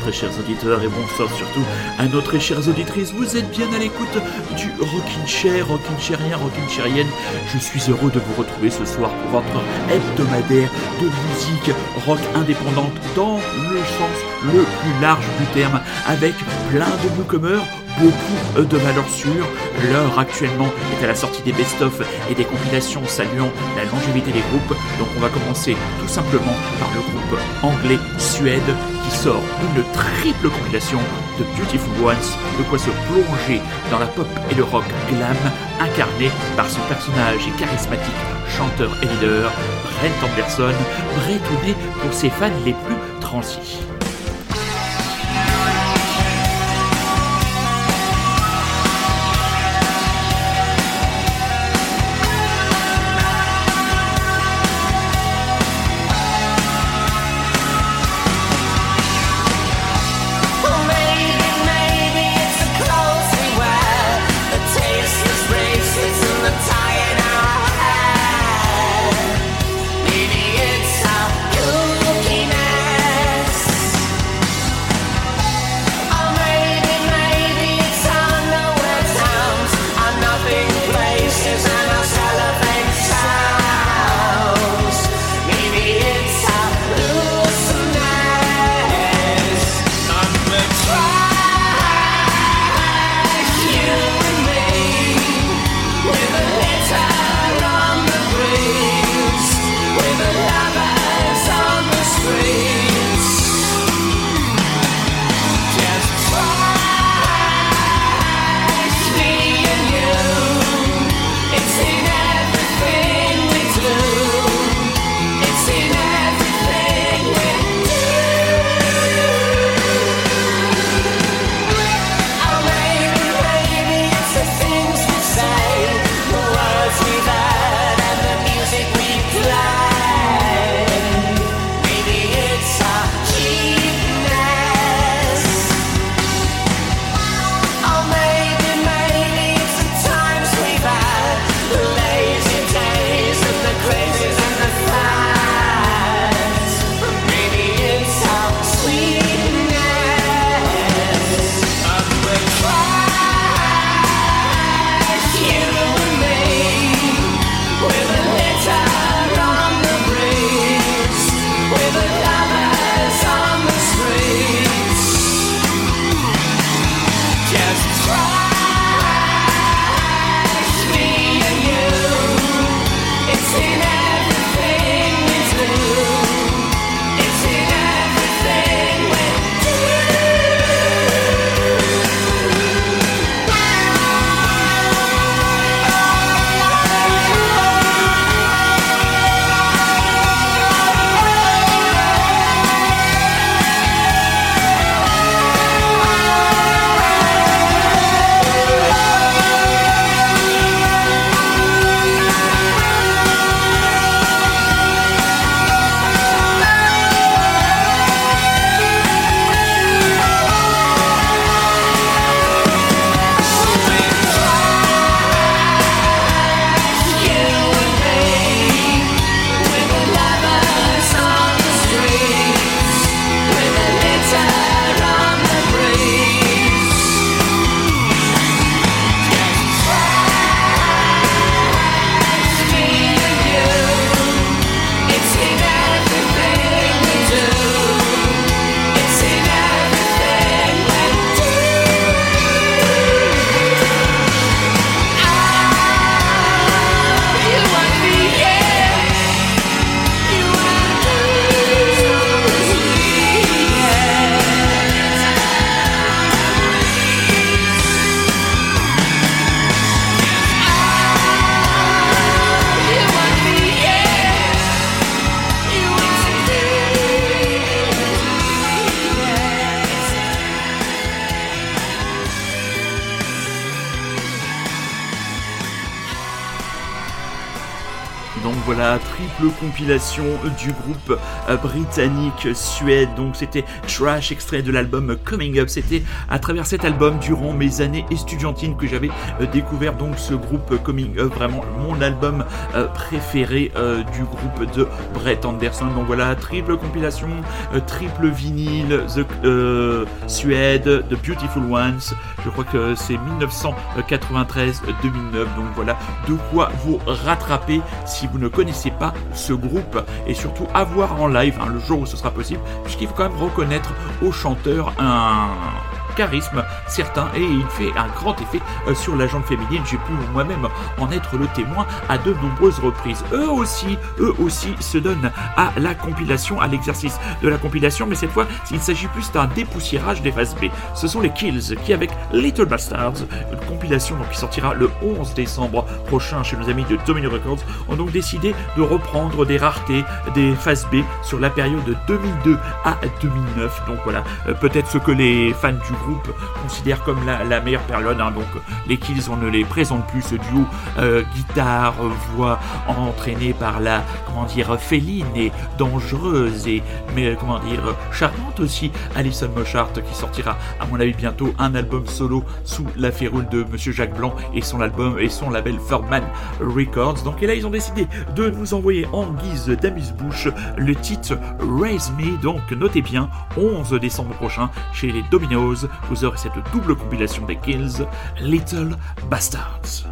Très chers auditeurs et bonsoir surtout à nos très chères auditrices. Vous êtes bien à l'écoute du Rockin' Chair, Rockin' Chairien, Rockin' Chairienne. Je suis heureux de vous retrouver ce soir pour votre hebdomadaire de musique rock indépendante dans le sens le plus large du terme avec plein de newcomers beaucoup de valeurs sûres. L'heure actuellement est à la sortie des best-of et des compilations saluant la longévité des groupes. Donc on va commencer tout simplement par le groupe anglais Suède qui sort une triple compilation de Beautiful Ones, de quoi se plonger dans la pop et le rock glam incarné par son personnage et charismatique chanteur et leader, Brent Anderson, bretouné pour ses fans les plus transis. Compilation du groupe britannique Suède. Donc c'était Trash, extrait de l'album Coming Up. C'était à travers cet album, durant mes années estudiantines, que j'avais euh, découvert donc ce groupe Coming Up. Vraiment mon album euh, préféré du groupe de Brett Anderson. Donc voilà, triple compilation, triple vinyle, The Suède, The Beautiful Ones. Je crois que c'est 1993-2009. Donc voilà, de quoi vous rattraper si vous ne connaissez pas ce groupe et surtout avoir en live hein, le jour où ce sera possible, puisqu'il faut quand même reconnaître au chanteur un charisme certain et il fait un grand effet euh, sur la jambe féminine. J'ai pu moi-même en être le témoin à de nombreuses reprises. Eux aussi, eux aussi se donnent à la compilation, à l'exercice de la compilation, mais cette fois, il s'agit plus d'un dépoussiérage des phases B. Ce sont les Kills qui, avec Little Bastards, une compilation qui sortira le 11 décembre prochain chez nos amis de Domino Records, ont donc décidé de reprendre des raretés des phases B sur la période de 2002 à 2009. Donc voilà, euh, peut-être ce que les fans du groupe considère comme la, meilleure période. Hein. donc les Kills, on ne les présente plus. Ce duo euh, guitare, voix entraîné par la, comment dire, féline et dangereuse et, mais comment dire, charmante aussi, Alison Moshart qui sortira, à mon avis, bientôt un album solo sous la férule de Monsieur Jacques Blanc et son album et son label Furman Records. Donc et là, ils ont décidé de nous envoyer en guise d'amuse-bouche le titre Raise Me. Donc notez bien, 11 décembre prochain chez les Dominos vous aurez cette double compilation des Kills, Little Bastards.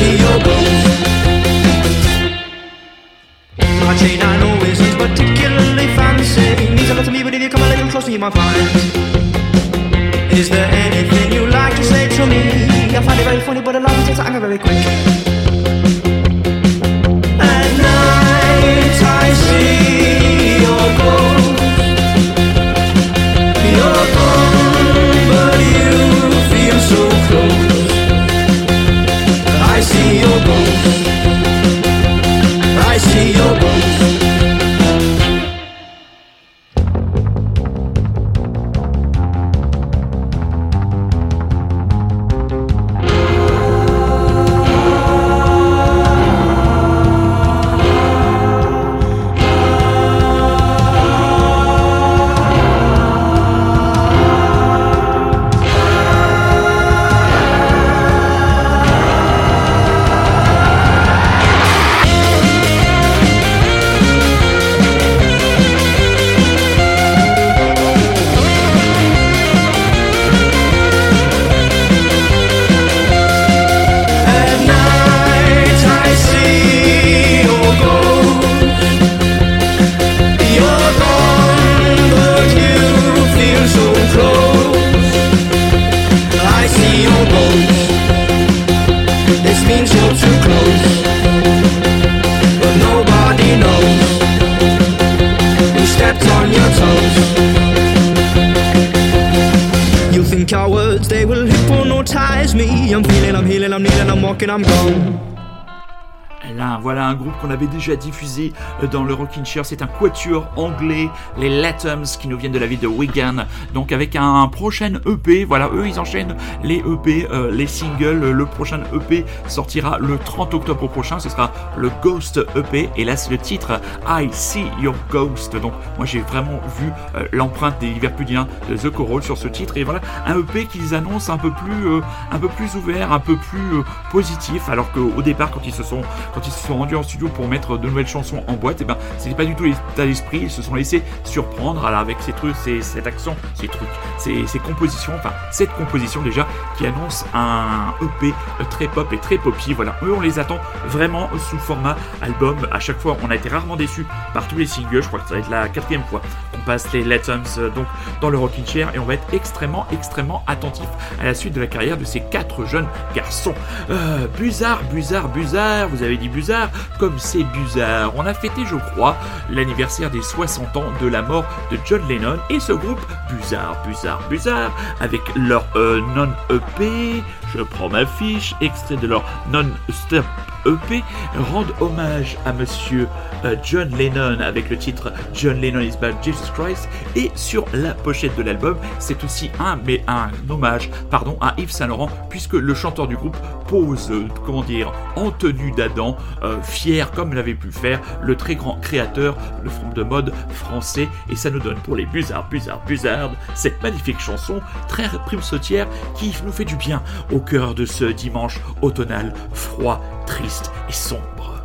I. My chain I know isn't particularly fancy. Means a lot to me, but if you come a little closer, you might find. Is there anything you like to say to me? I find it very funny, but a lot of takes anger very quick. Déjà diffusé euh, dans le Rockin' Chair. C'est un quatuor anglais, les Latums, qui nous viennent de la ville de Wigan. Donc avec un prochain EP, voilà, eux ils enchaînent les EP, euh, les singles. Le prochain EP sortira le 30 octobre prochain. Ce sera le Ghost EP. Et là, c'est le titre I See Your Ghost. Donc moi j'ai vraiment vu euh, l'empreinte des Liverpuliens de The Coral sur ce titre. Et voilà, un EP qu'ils annoncent un peu plus, un peu plus ouvert, un peu plus positif. Alors qu'au départ, quand ils se sont, quand ils se sont rendus en studio pour mettre de nouvelles chansons en boîte, et ben c'était pas du tout l'état d'esprit. Ils se sont laissés surprendre avec ces trucs, ces, cet accent, ces trucs, ces, ces compositions, enfin cette composition déjà qui annonce un EP très pop et très poppy. Voilà, eux on les attend vraiment sous format album. À chaque fois, on a été rarement déçus par tous les singles. Je crois que ça va être la quatrième fois qu'on passe les Letums euh, donc dans le Rockin' Chair et on va être extrêmement extrêmement attentif à la suite de la carrière de ces quatre jeunes garçons. Euh, Buzard, Buzard, Buzard, vous avez dit Buzard, comme c'est Buzard. On a fêté, je crois, l'anniversaire des 60 ans de la mort de John Lennon et ce groupe Buzard, Buzard, Buzard, avec leur euh, non-EP, je prends ma fiche, extrait de leur non-stop EP, rendent hommage à monsieur euh, John Lennon avec le titre John Lennon is Bad Jesus Christ. Et sur la pochette de l'album c'est aussi un mais un hommage pardon à Yves Saint Laurent puisque le chanteur du groupe pose euh, comment dire en tenue d'Adam euh, fier comme l'avait pu faire le très grand créateur le front de mode français. Et ça nous donne pour les Buzzards Buzzards Buzzards cette magnifique chanson très prime sautière qui nous fait du bien cœur de ce dimanche automnal froid triste et sombre.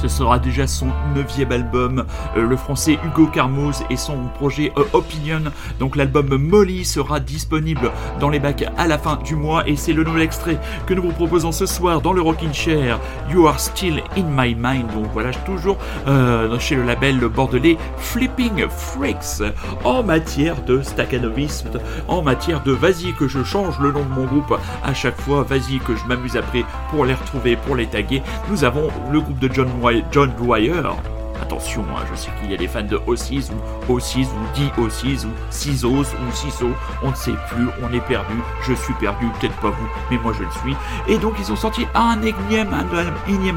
Ce sera déjà son neuvième album. Euh, le français Hugo Carmoz et son projet euh, Opinion. Donc l'album Molly sera disponible dans les bacs à la fin du mois et c'est le nouvel extrait que nous vous proposons ce soir dans le Rockin' Chair. You are still in my mind. Donc voilà, toujours euh, chez le label bordelais Flipping Freaks. En matière de staccanovisme, en matière de vas-y que je change le nom de mon groupe à chaque fois, vas-y que je m'amuse après pour les retrouver, pour les taguer. Nous avons le groupe de John, John Dwyer Attention, hein, je sais qu'il y a des fans de O6 ou O6 ou D O6 ou CISOS ou CISO, on ne sait plus, on est perdu, je suis perdu, peut-être pas vous, mais moi je le suis. Et donc ils ont sorti un énième,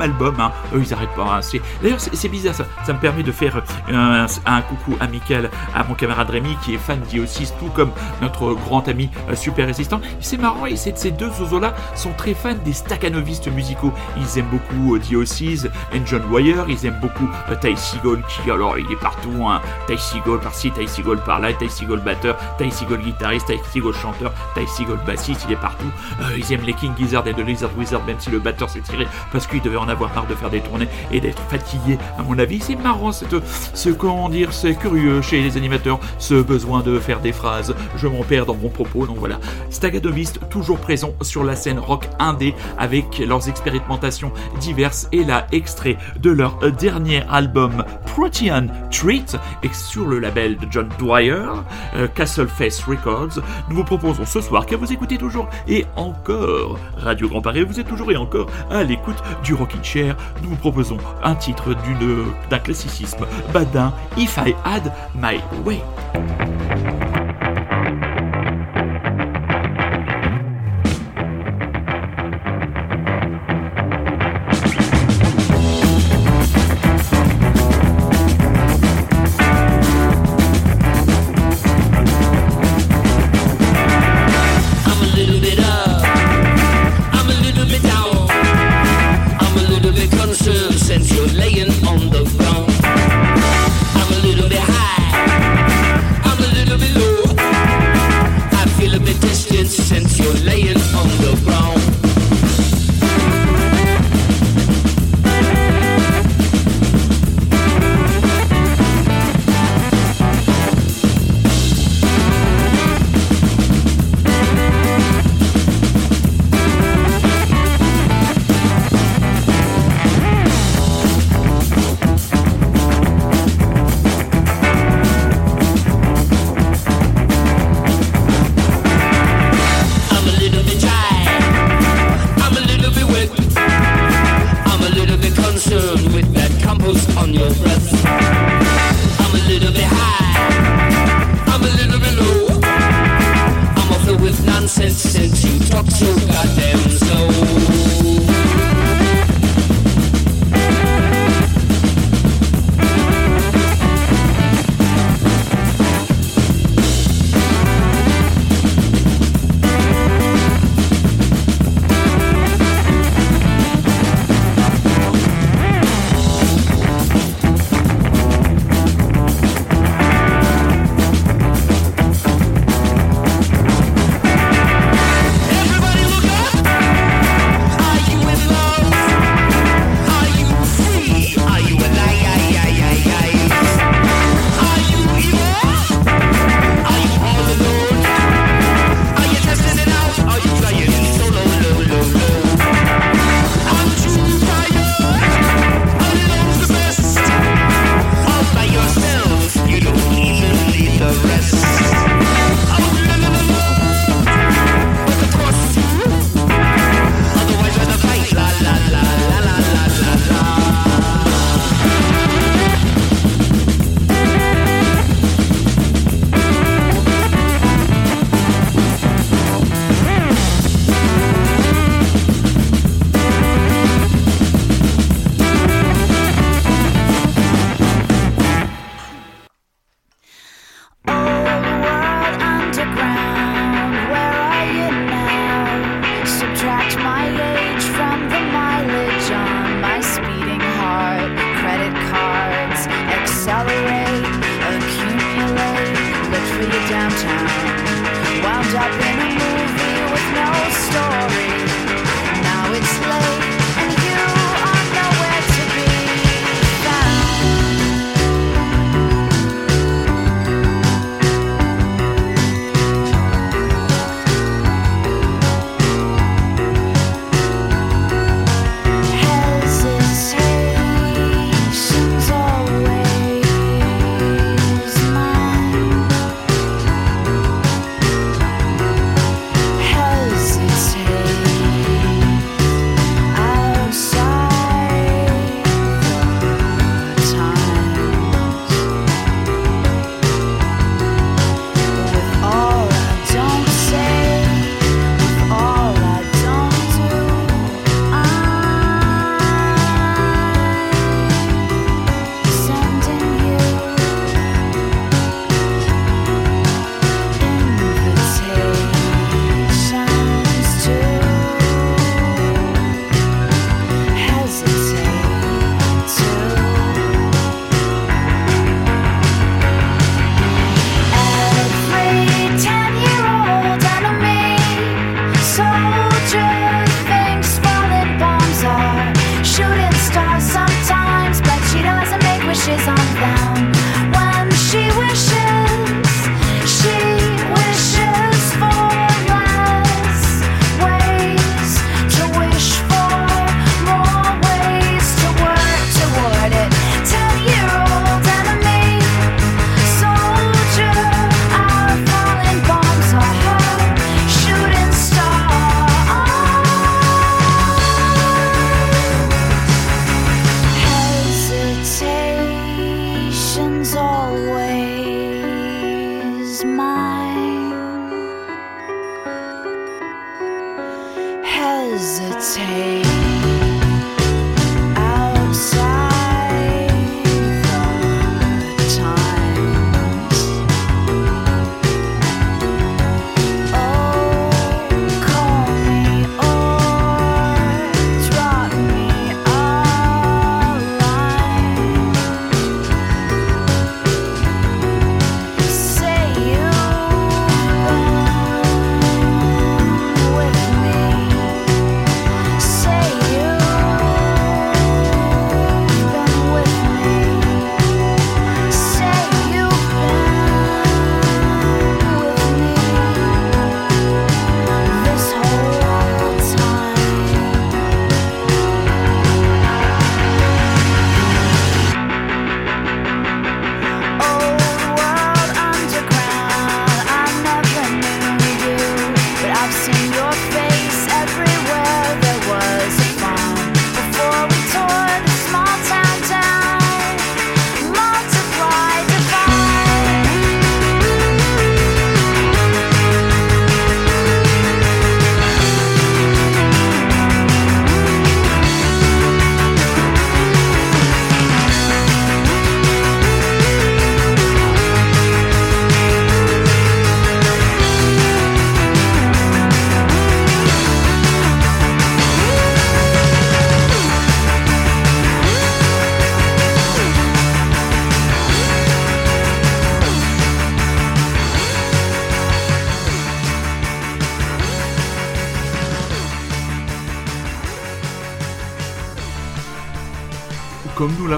album, hein. eux ils arrêtent pas. Hein. D'ailleurs c'est bizarre, ça, ça me permet de faire un, un, coucou amical à mon camarade Rémi qui est fan d'O6, tout comme notre grand ami euh, super résistant. C'est marrant, ces deux zozos-là sont très fans des staccanovistes musicaux. Ils aiment beaucoup euh, D.O.C.s and John Wire, ils aiment beaucoup euh, Seagull qui, alors il est partout, hein. Ty Seagull par-ci, Ty Seagull par-là, Ty Seagull batteur, Ty Seagull guitariste, Ty Seagull chanteur, Ty Seagull bassiste, il est partout. Euh, ils aiment les King Gizzard et de Lizard Wizard, même si le batteur s'est tiré parce qu'il devait en avoir marre de faire des tournées et d'être fatigué, à mon avis. C'est marrant, ce comment dire, c'est curieux chez les animateurs, ce besoin de faire des phrases. Je m'en perds dans mon propos, donc voilà. Stagadomist, toujours présent sur la scène rock indé avec leurs expérimentations diverses et là, extrait de leur dernier album Protean Treat et sur le label de John Dwyer, euh, Castle Face Records. Nous vous proposons ce soir, que vous écoutez toujours et encore Radio Grand Paris, vous êtes toujours et encore à l'écoute du Rockin' Chair. Nous vous proposons un titre d'un classicisme badin, If I Had My Way.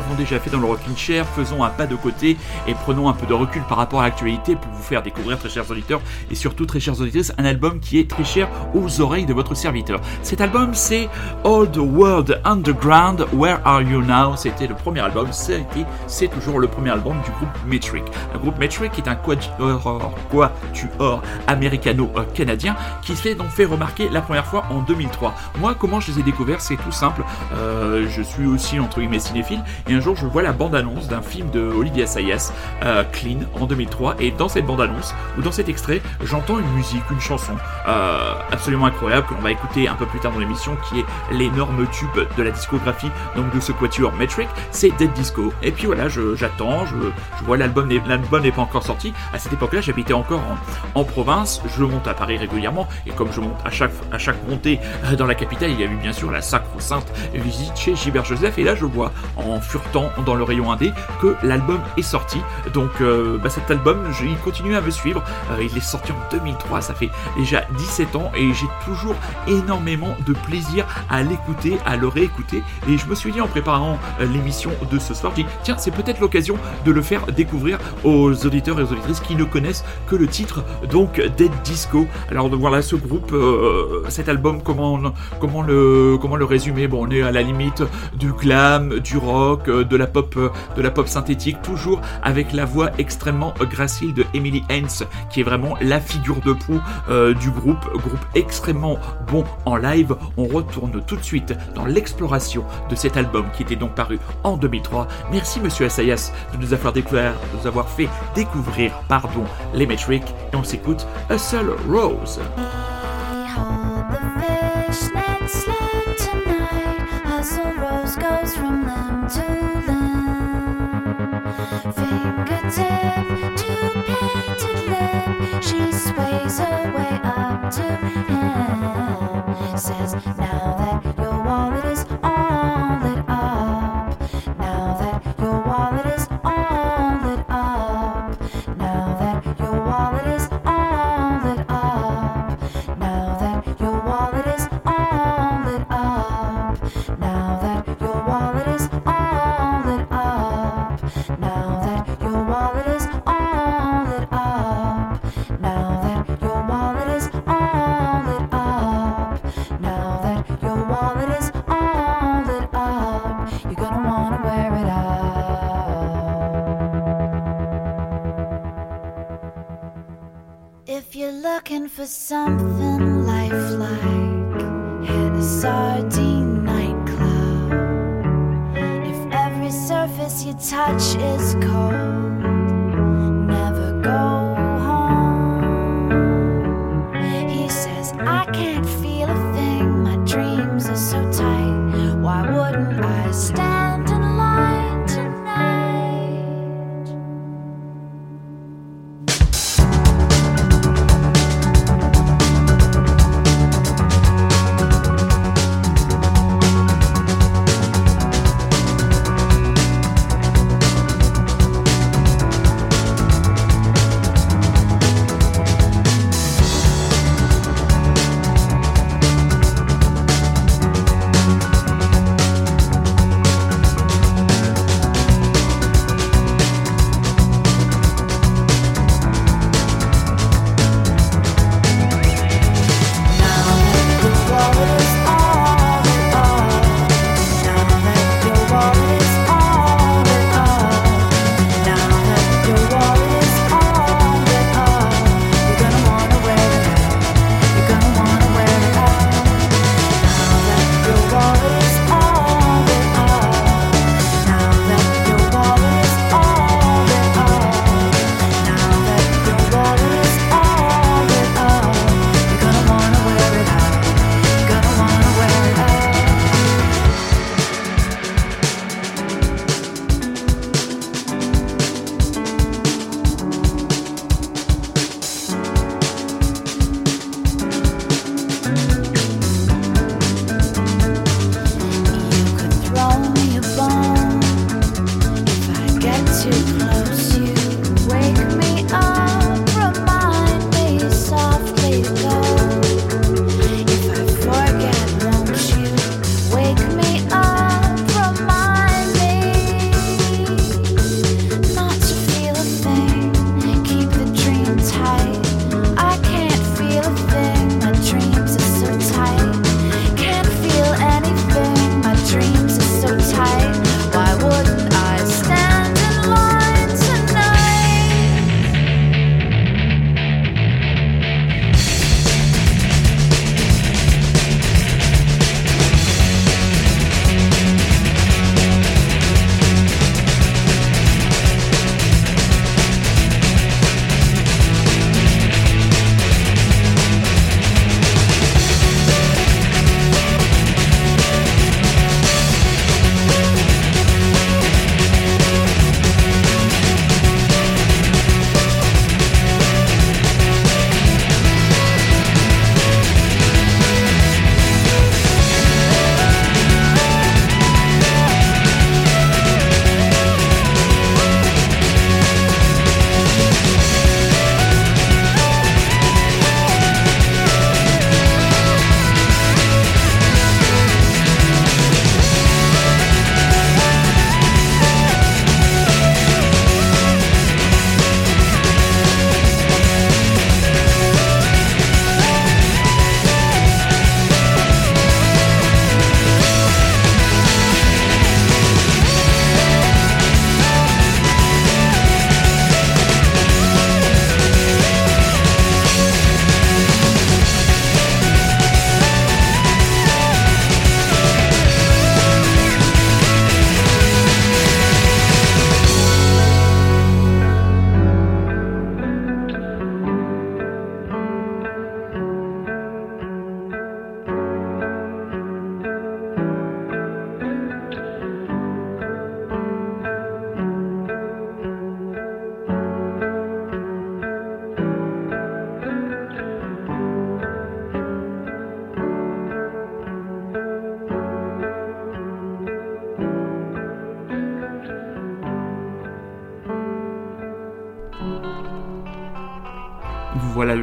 Comme nous l'avons déjà fait dans le Rockin' Chair, faisons un pas de côté et prenons un peu de recul par rapport à l'actualité pour vous faire découvrir, très chers auditeurs et surtout très chères auditrices, un album qui est très cher aux oreilles de votre serviteur. Cet album, c'est Old World Underground, Where Are You Now? C'était le premier album, c'est toujours le premier album du groupe Metric. Un groupe Metric est un quatuor, quatuor américano-canadien qui s'est donc fait remarquer la première fois en 2003. Moi, comment je les ai découverts? C'est tout simple. Euh, je suis aussi entre guillemets cinéphile et un jour je vois la bande-annonce d'un film de Olivia Sayas, euh, Clean, en 2003. Et dans cette bande-annonce ou dans cet extrait, j'entends une musique, une chanson euh, absolument incroyable que l'on va écouter un peu plus tard dans l'émission, qui est l'énorme tube de la discographie donc de ce quatuor Metric. C'est Dead Disco. Et puis voilà, j'attends, je, vois l'album, l'album n'est pas encore sorti. À cette époque-là, j'habitais encore en, province. Je monte à Paris régulièrement et comme je monte à chaque montée dans la capitale, il y a eu bien sûr la sacro-sainte visite chez Gilbert Joseph. Et là, je vois en dans le rayon indé que l'album est sorti. Donc euh, bah, cet album, il continue à me suivre. Euh, il est sorti en 2003, ça fait déjà 17 ans et j'ai toujours énormément de plaisir à l'écouter, à le réécouter. Et je me suis dit en préparant euh, l'émission de ce soir, dit tiens, c'est peut-être l'occasion de le faire découvrir aux auditeurs et aux auditrices qui ne connaissent que le titre, donc Dead Disco. Alors voilà ce groupe, cet album, comment, comment, le, comment le résumer? Bon, on est à la limite du glam, du rock, de la pop, de la pop synthétique, toujours avec la voix extrêmement gracile de Emily Hens, qui est vraiment la figure de proue euh, du groupe, groupe extrêmement bon en live. On retourne tout de suite dans l'exploration de cet album qui était donc paru en 2003. Merci Monsieur Assayas de nous avoir fait découvrir, pardon, les Metric et on s'écoute A Seul Rose. Looking for something lifelike, hit a sardine nightclub. If every surface you touch is cold,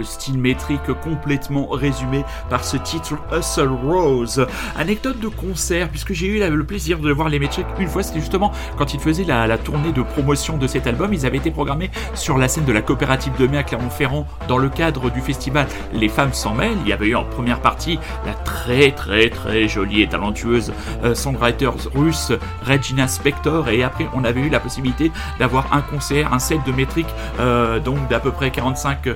style métrique complètement résumé par ce titre Hustle Rose. Anecdote de concert, puisque j'ai eu le plaisir de voir les métriques une fois, c'était justement quand ils faisaient la, tournée de promotion de cet album. Ils avaient été programmés sur la scène de la coopérative de mai à Clermont-Ferrand dans le cadre du festival Les Femmes s'en mêlent. Il y avait eu en première partie la très très très jolie et talentueuse euh, songwriter russe Regina Spector et après on avait eu la possibilité d'avoir un concert, un set de métriques euh, donc d'à peu près 45-50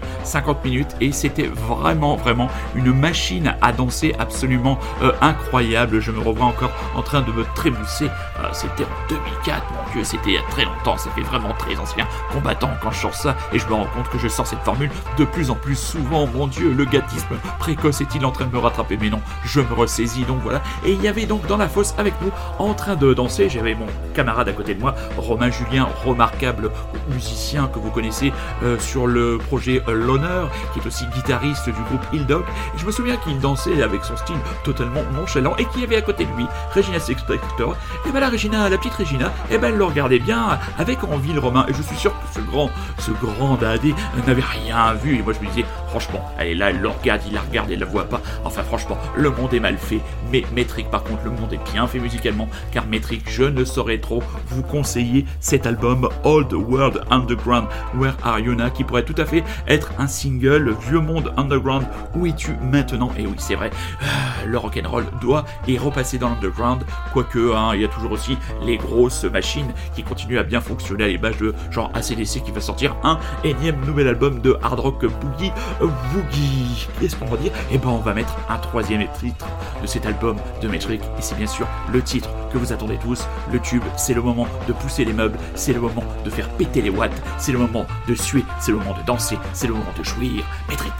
minutes et c'était vraiment vraiment une machine à danser absolument euh, incroyable. Je me revois encore en train de me trémousser. Euh, c'était en 2004, mon dieu, c'était il y a très longtemps, ça fait vraiment très ancien combattant quand je sors ça et je me rends compte que je sors cette formule de plus en plus souvent. Mon dieu, le gâtisme précoce est-il en train de me rattraper? Mais non, je me ressaisis donc voilà. Et il y avait donc dans la fosse avec nous en train de danser, j'avais mon camarade à côté de moi, Romain Julien, remarquable musicien que vous connaissez euh, sur le projet euh, L'Honneur, qui est aussi guitariste du groupe Hildog. Et je me souviens qu'il dansait avec son style totalement nonchalant et qu'il y avait à côté de lui Regina Sexpector. Et ben la Regina, la petite Regina, et ben elle le regardait bien avec envie le Romain. Et je suis sûr que ce grand, ce grand dadé n'avait rien vu. Et moi je me disais, franchement, elle est là, elle le regarde, il la regarde, elle la voit pas. Enfin franchement, le monde est mal fait. Mais Métrique par contre, le monde est bien fait musicalement. Car Métrique, je ne saurais trop vous conseiller cet album Old World Underground, Where Are You Now, qui pourrait tout à fait être un single Vieux Monde Underground, où es-tu maintenant? Et oui, c'est vrai, euh, le rock'n'roll doit y repasser dans l'underground, quoique hein, il y a toujours aussi les grosses machines qui continuent à bien fonctionner à l'image de genre ACDC qui va sortir un énième nouvel album de hard rock boogie boogie. Qu'est-ce qu'on va dire? Eh ben on va mettre un troisième titre de cet album de Metric. Et c'est bien sûr le titre que vous attendez tous, le tube, c'est le moment de pousser les meubles, c'est le moment de faire péter les watts, c'est le moment de suer, c'est le moment de danser, c'est le moment de jouir. Metric.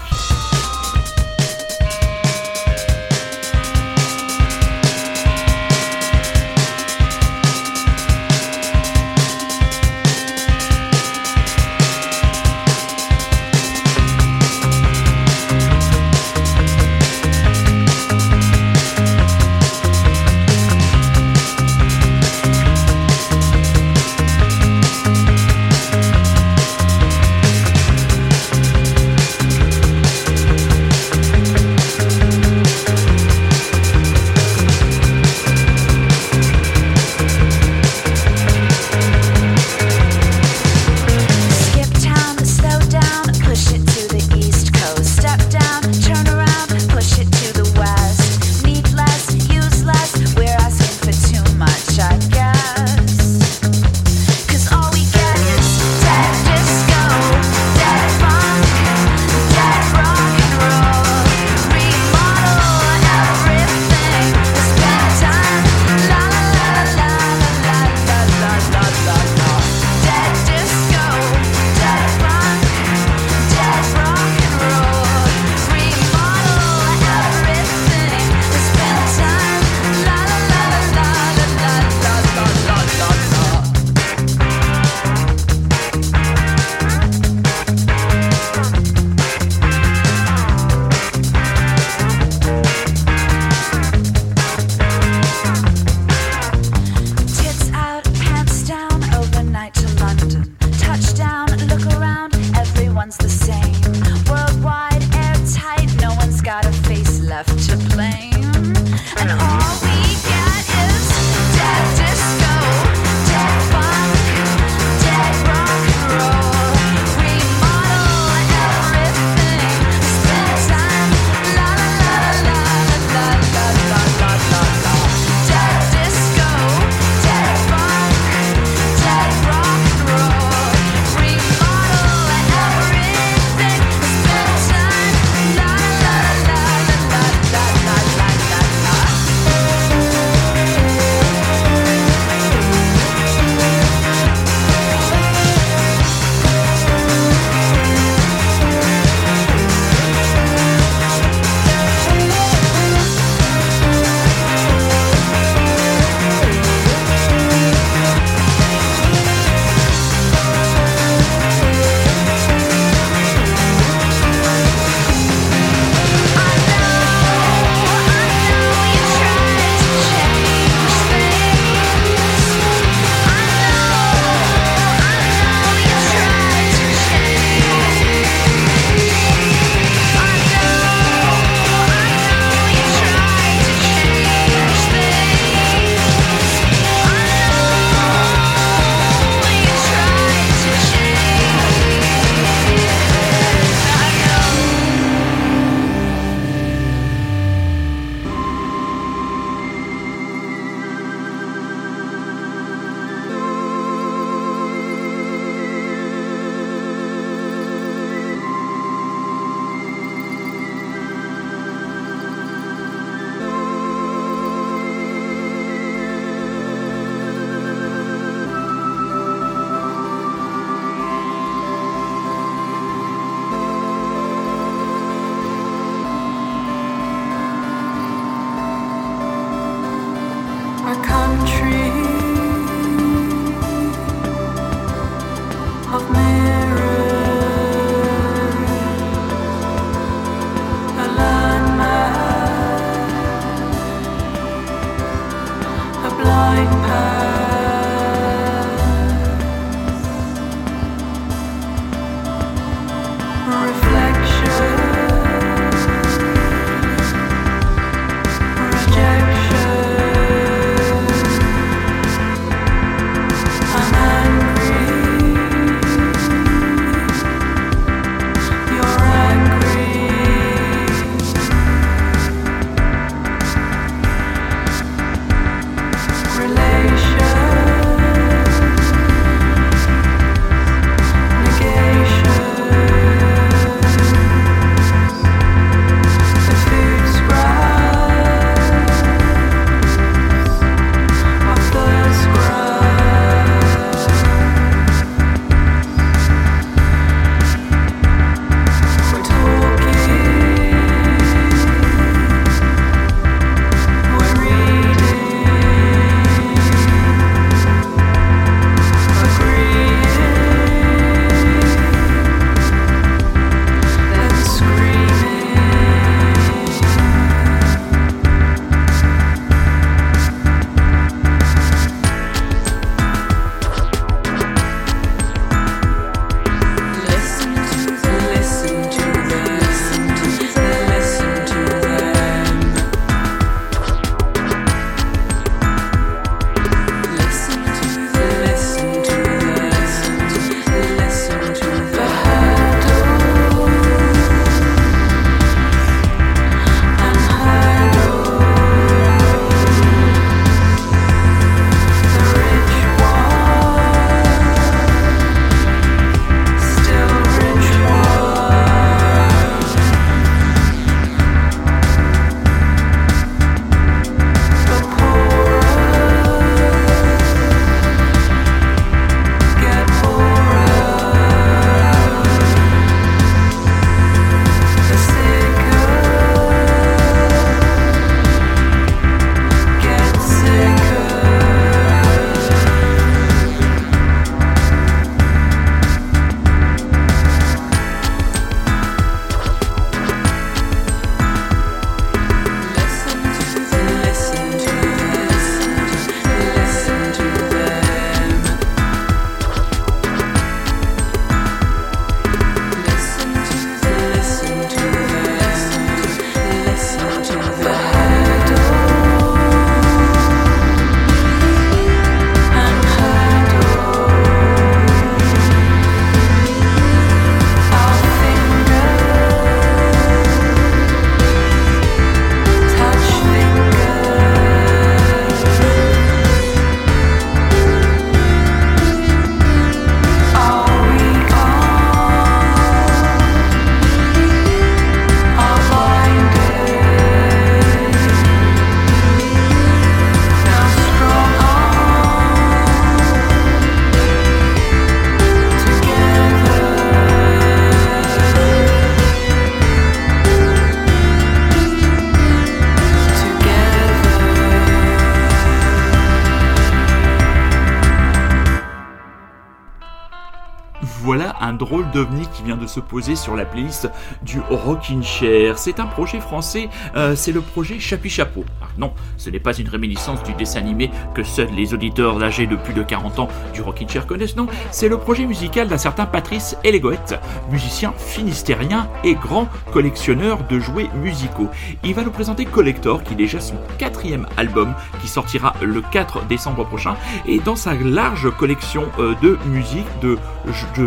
D'ovni qui vient de se poser sur la playlist du Rockin' Chair. C'est un projet français, euh, c'est le projet Chapuis Chapeau. Ah, non, ce n'est pas une réminiscence du dessin animé que seuls les auditeurs âgés de plus de 40 ans du Rockin' Chair connaissent, non, c'est le projet musical d'un certain Patrice Elegoët, musicien finistérien et grand collectionneur de jouets musicaux. Il va nous présenter Collector, qui est déjà son quatrième album, qui sortira le 4 décembre prochain, et dans sa large collection euh, de musique, de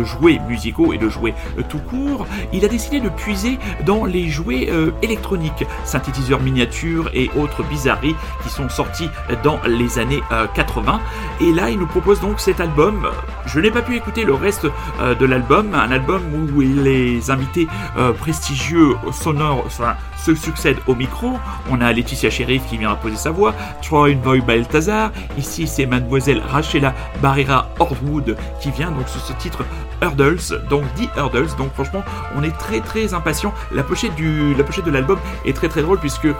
jouets musicaux et de jouets euh, tout court, il a décidé de puiser dans les jouets euh, électroniques, synthétiseurs miniatures et autres bizarreries qui sont sortis dans les années 80. Euh, et là, il nous propose donc cet album. Je n'ai pas pu écouter le reste de l'album, un album où les invités prestigieux sonores, se succèdent au micro. On a Laetitia Sheriff qui vient poser sa voix, Troy Boy Balthazar. Ici, c'est Mademoiselle Rachela Barrera Horwood qui vient donc sur ce titre Hurdles, donc The Hurdles. Donc franchement, on est très très impatient. La pochette de l'album est très très drôle puisque euh,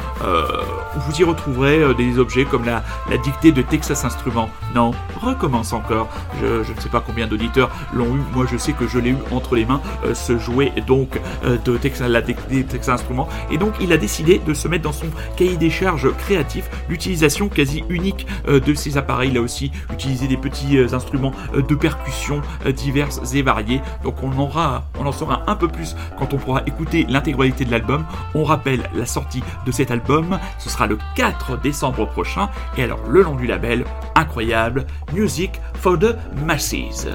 vous y retrouverez euh, des objets comme la, dictée de Texas Instruments. Non, recommence encore. Je, ne sais pas combien d'auditeurs l'ont eu. Moi, je sais que je l'ai eu entre les mains. Euh, ce jouet donc de Texas, la dictée Texas Instruments. Et donc, il a décidé de se mettre dans son cahier des charges créatif l'utilisation quasi unique de ces appareils. Là aussi, utiliser des petits instruments de percussion diverses et variées. Donc on, aura, on en saura un peu plus quand on pourra écouter l'intégralité de l'album. On rappelle la sortie de cet album, ce sera le 4 décembre prochain. Et alors le nom du label, incroyable, Music for the Masses.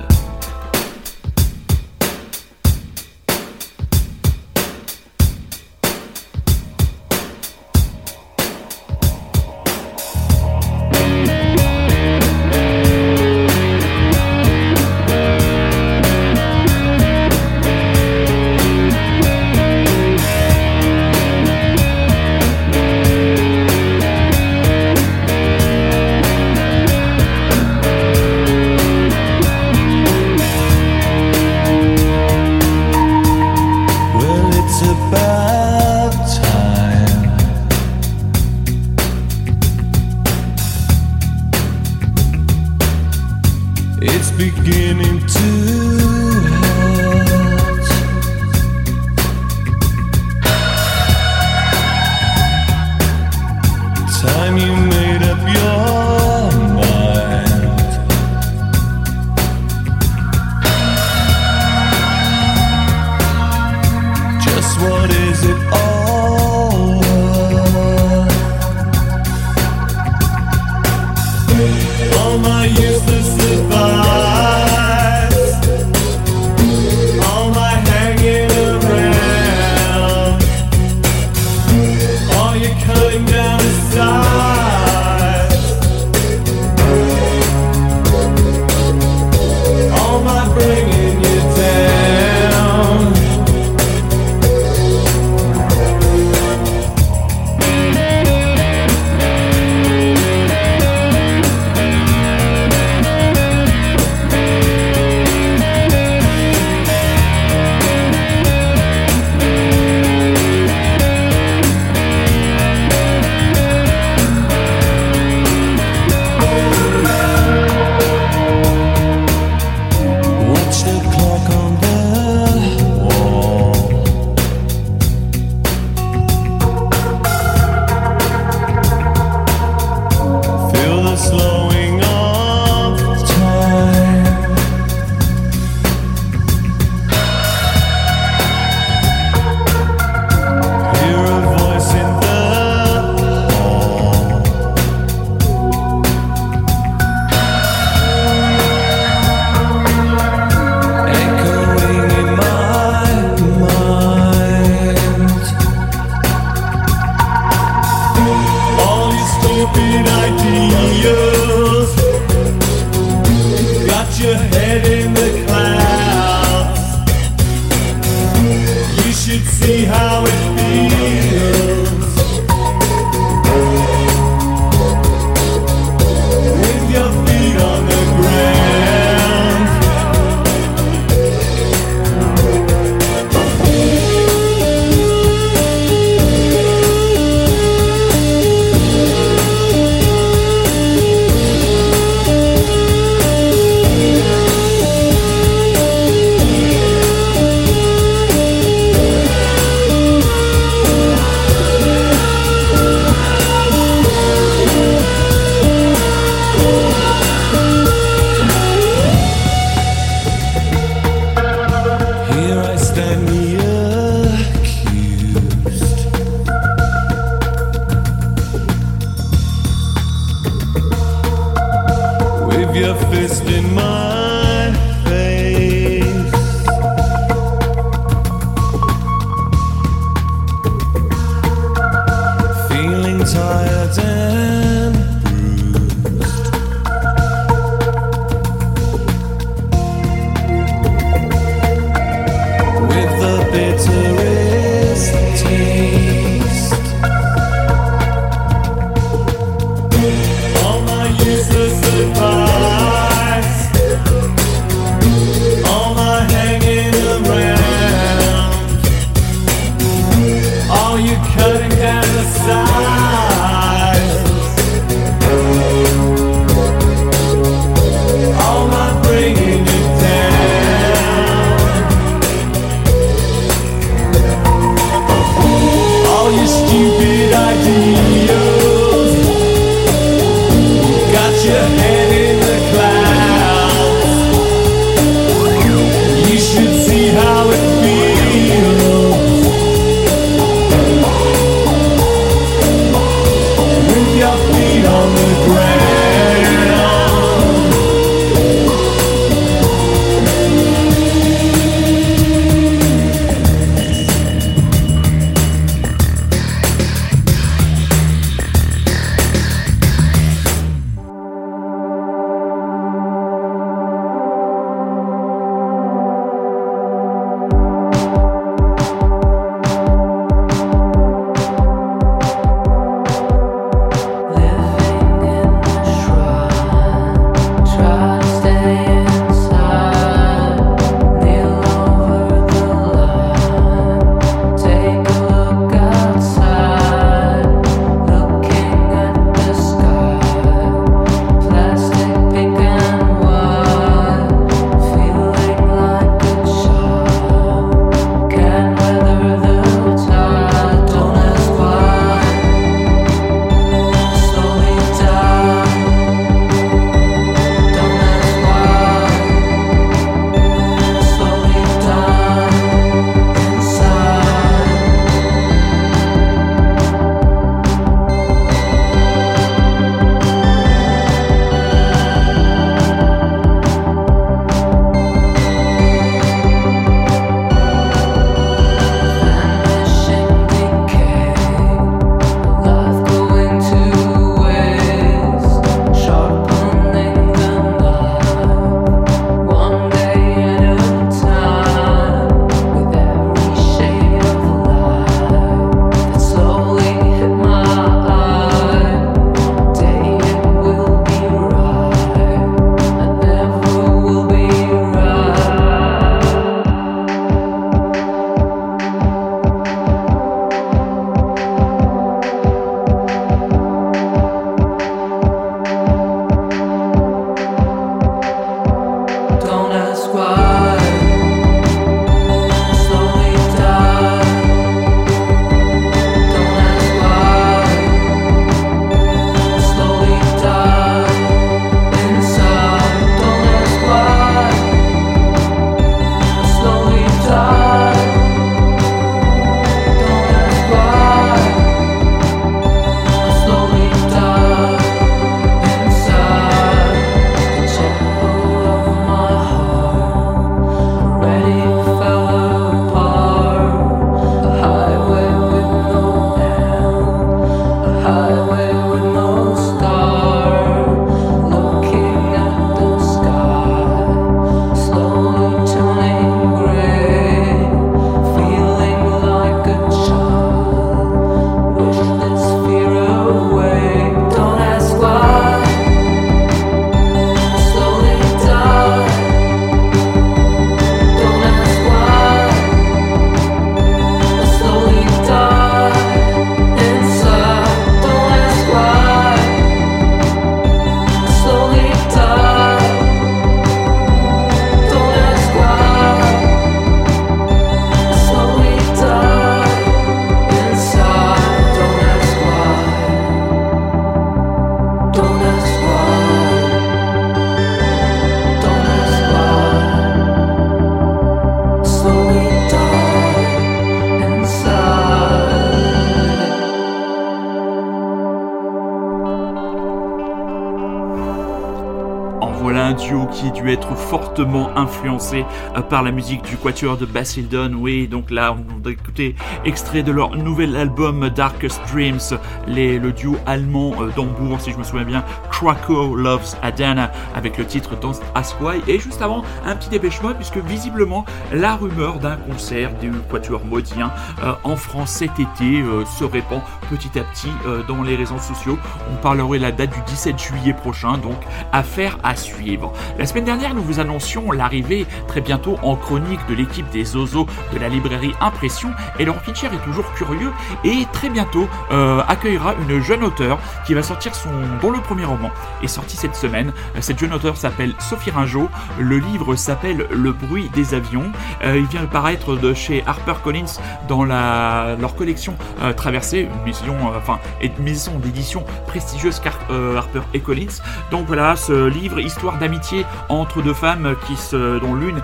Fortement influencé euh, par la musique du quatuor de Basildon. Oui, donc là, on a écouté extrait de leur nouvel album Darkest Dreams, les, le duo allemand euh, d'Hambourg, si je me souviens bien, Krakow Loves Adana, avec le titre Don't Ask Why. Et juste avant, un petit dépêchement, puisque visiblement, la rumeur d'un concert du quatuor maudien euh, en France cet été euh, se répand petit à petit euh, dans les réseaux sociaux. On parlerait la date du 17 juillet prochain, donc affaire à suivre. La semaine dernière, nous vous annoncions l'arrivée très bientôt en chronique de l'équipe des Ozos de la librairie Impression. Et Laurent Fincher est toujours curieux et très bientôt accueillera une jeune auteure qui va sortir son dont le premier roman est sorti cette semaine. Euh, Cette jeune auteure s'appelle Sophie Ringeau. Le livre s'appelle Le bruit des avions. Euh, il vient de paraître de chez HarperCollins dans la, leur collection euh, Traversée, une maison, enfin, maison d'édition prestigieuse car Harper et Collins. Donc voilà, ce livre, histoire d'amitié entre deux femmes qui dont l'une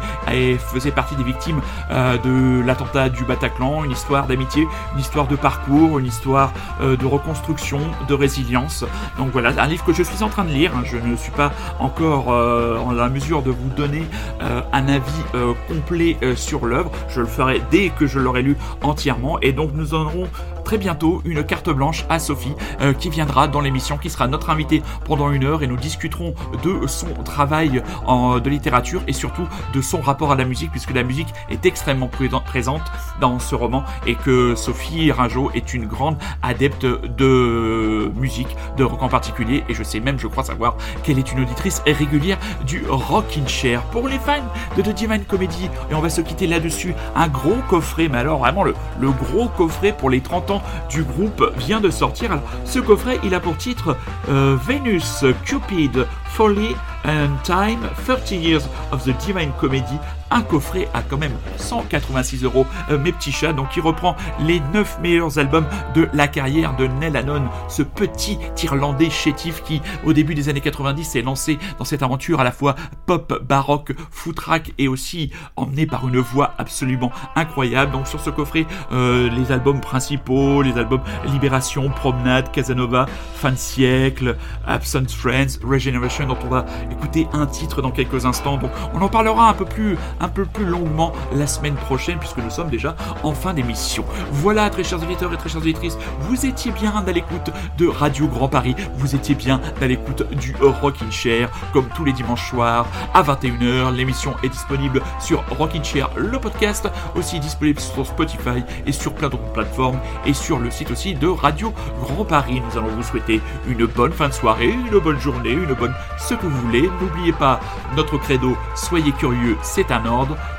faisait partie des victimes de l'attentat du Bataclan, une histoire d'amitié, une histoire de parcours, une histoire de reconstruction, de résilience. Donc voilà, un livre que je suis en train de lire. hein. Je ne suis pas encore euh, en la mesure de vous donner euh, un avis euh, complet sur l'œuvre. Je le ferai dès que je l'aurai lu entièrement. Et donc nous aurons très bientôt une carte blanche à Sophie euh, qui viendra dans l'émission, qui sera notre invitée pendant une heure et nous discuterons de son travail en, de littérature et surtout de son rapport à la musique puisque la musique est extrêmement présent- présente dans ce roman et que Sophie Ringeau est une grande adepte de musique, de rock en particulier et je sais même, je crois savoir qu'elle est une auditrice régulière du Rockin' Chair. Pour les fans de The Divine Comedy, et on va se quitter là-dessus, un gros coffret, mais alors vraiment le, le gros coffret pour les 30 ans du groupe vient de sortir. Ce coffret, il a pour titre euh, Venus, Cupid, Folly and Time, 30 Years of the Divine Comedy. Un coffret à quand même 186 euros, euh, mes petits chats, donc qui reprend les 9 meilleurs albums de la carrière de Nell Hannon, ce petit Irlandais chétif qui, au début des années 90, s'est lancé dans cette aventure à la fois pop, baroque, footrack et aussi emmené par une voix absolument incroyable. Donc sur ce coffret, euh, les albums principaux, les albums Libération, Promenade, Casanova, Fin de siècle, Absent Friends, Regeneration, dont on va écouter un titre dans quelques instants. Donc on en parlera un peu plus, un peu plus longuement la semaine prochaine puisque nous sommes déjà en fin d'émission. Voilà, très chers auditeurs et très chères auditrices, vous étiez bien à l'écoute de Radio Grand Paris, vous étiez bien à l'écoute du Rockin' Chair, comme tous les dimanches soirs à 21h. L'émission est disponible sur Rockin' Chair, le podcast, aussi disponible sur Spotify et sur plein d'autres plateformes, et sur le site aussi de Radio Grand Paris. Nous allons vous souhaiter une bonne fin de soirée, une bonne journée, une bonne ce que vous voulez. N'oubliez pas notre credo, soyez curieux, c'est un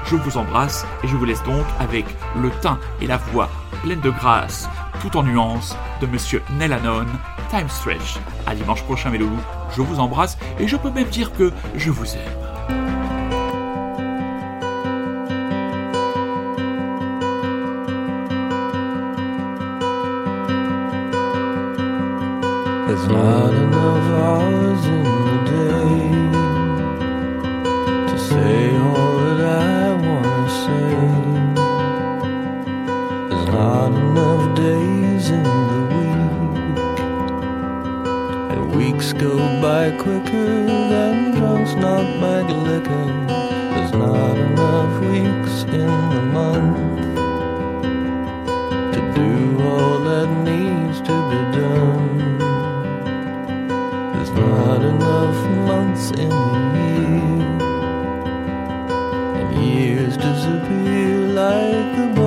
Je vous embrasse et je vous laisse donc avec le teint et la voix pleine de grâce, tout en nuances, de Monsieur Nellanon, Time Stretch. À dimanche prochain, mes loulous. Je vous embrasse et je peux même dire que je vous aime. Not enough days in the week, and weeks go by quicker than drunks knock back liquor. There's not enough weeks in the month to do all that needs to be done. There's not enough months in the year, and years disappear like the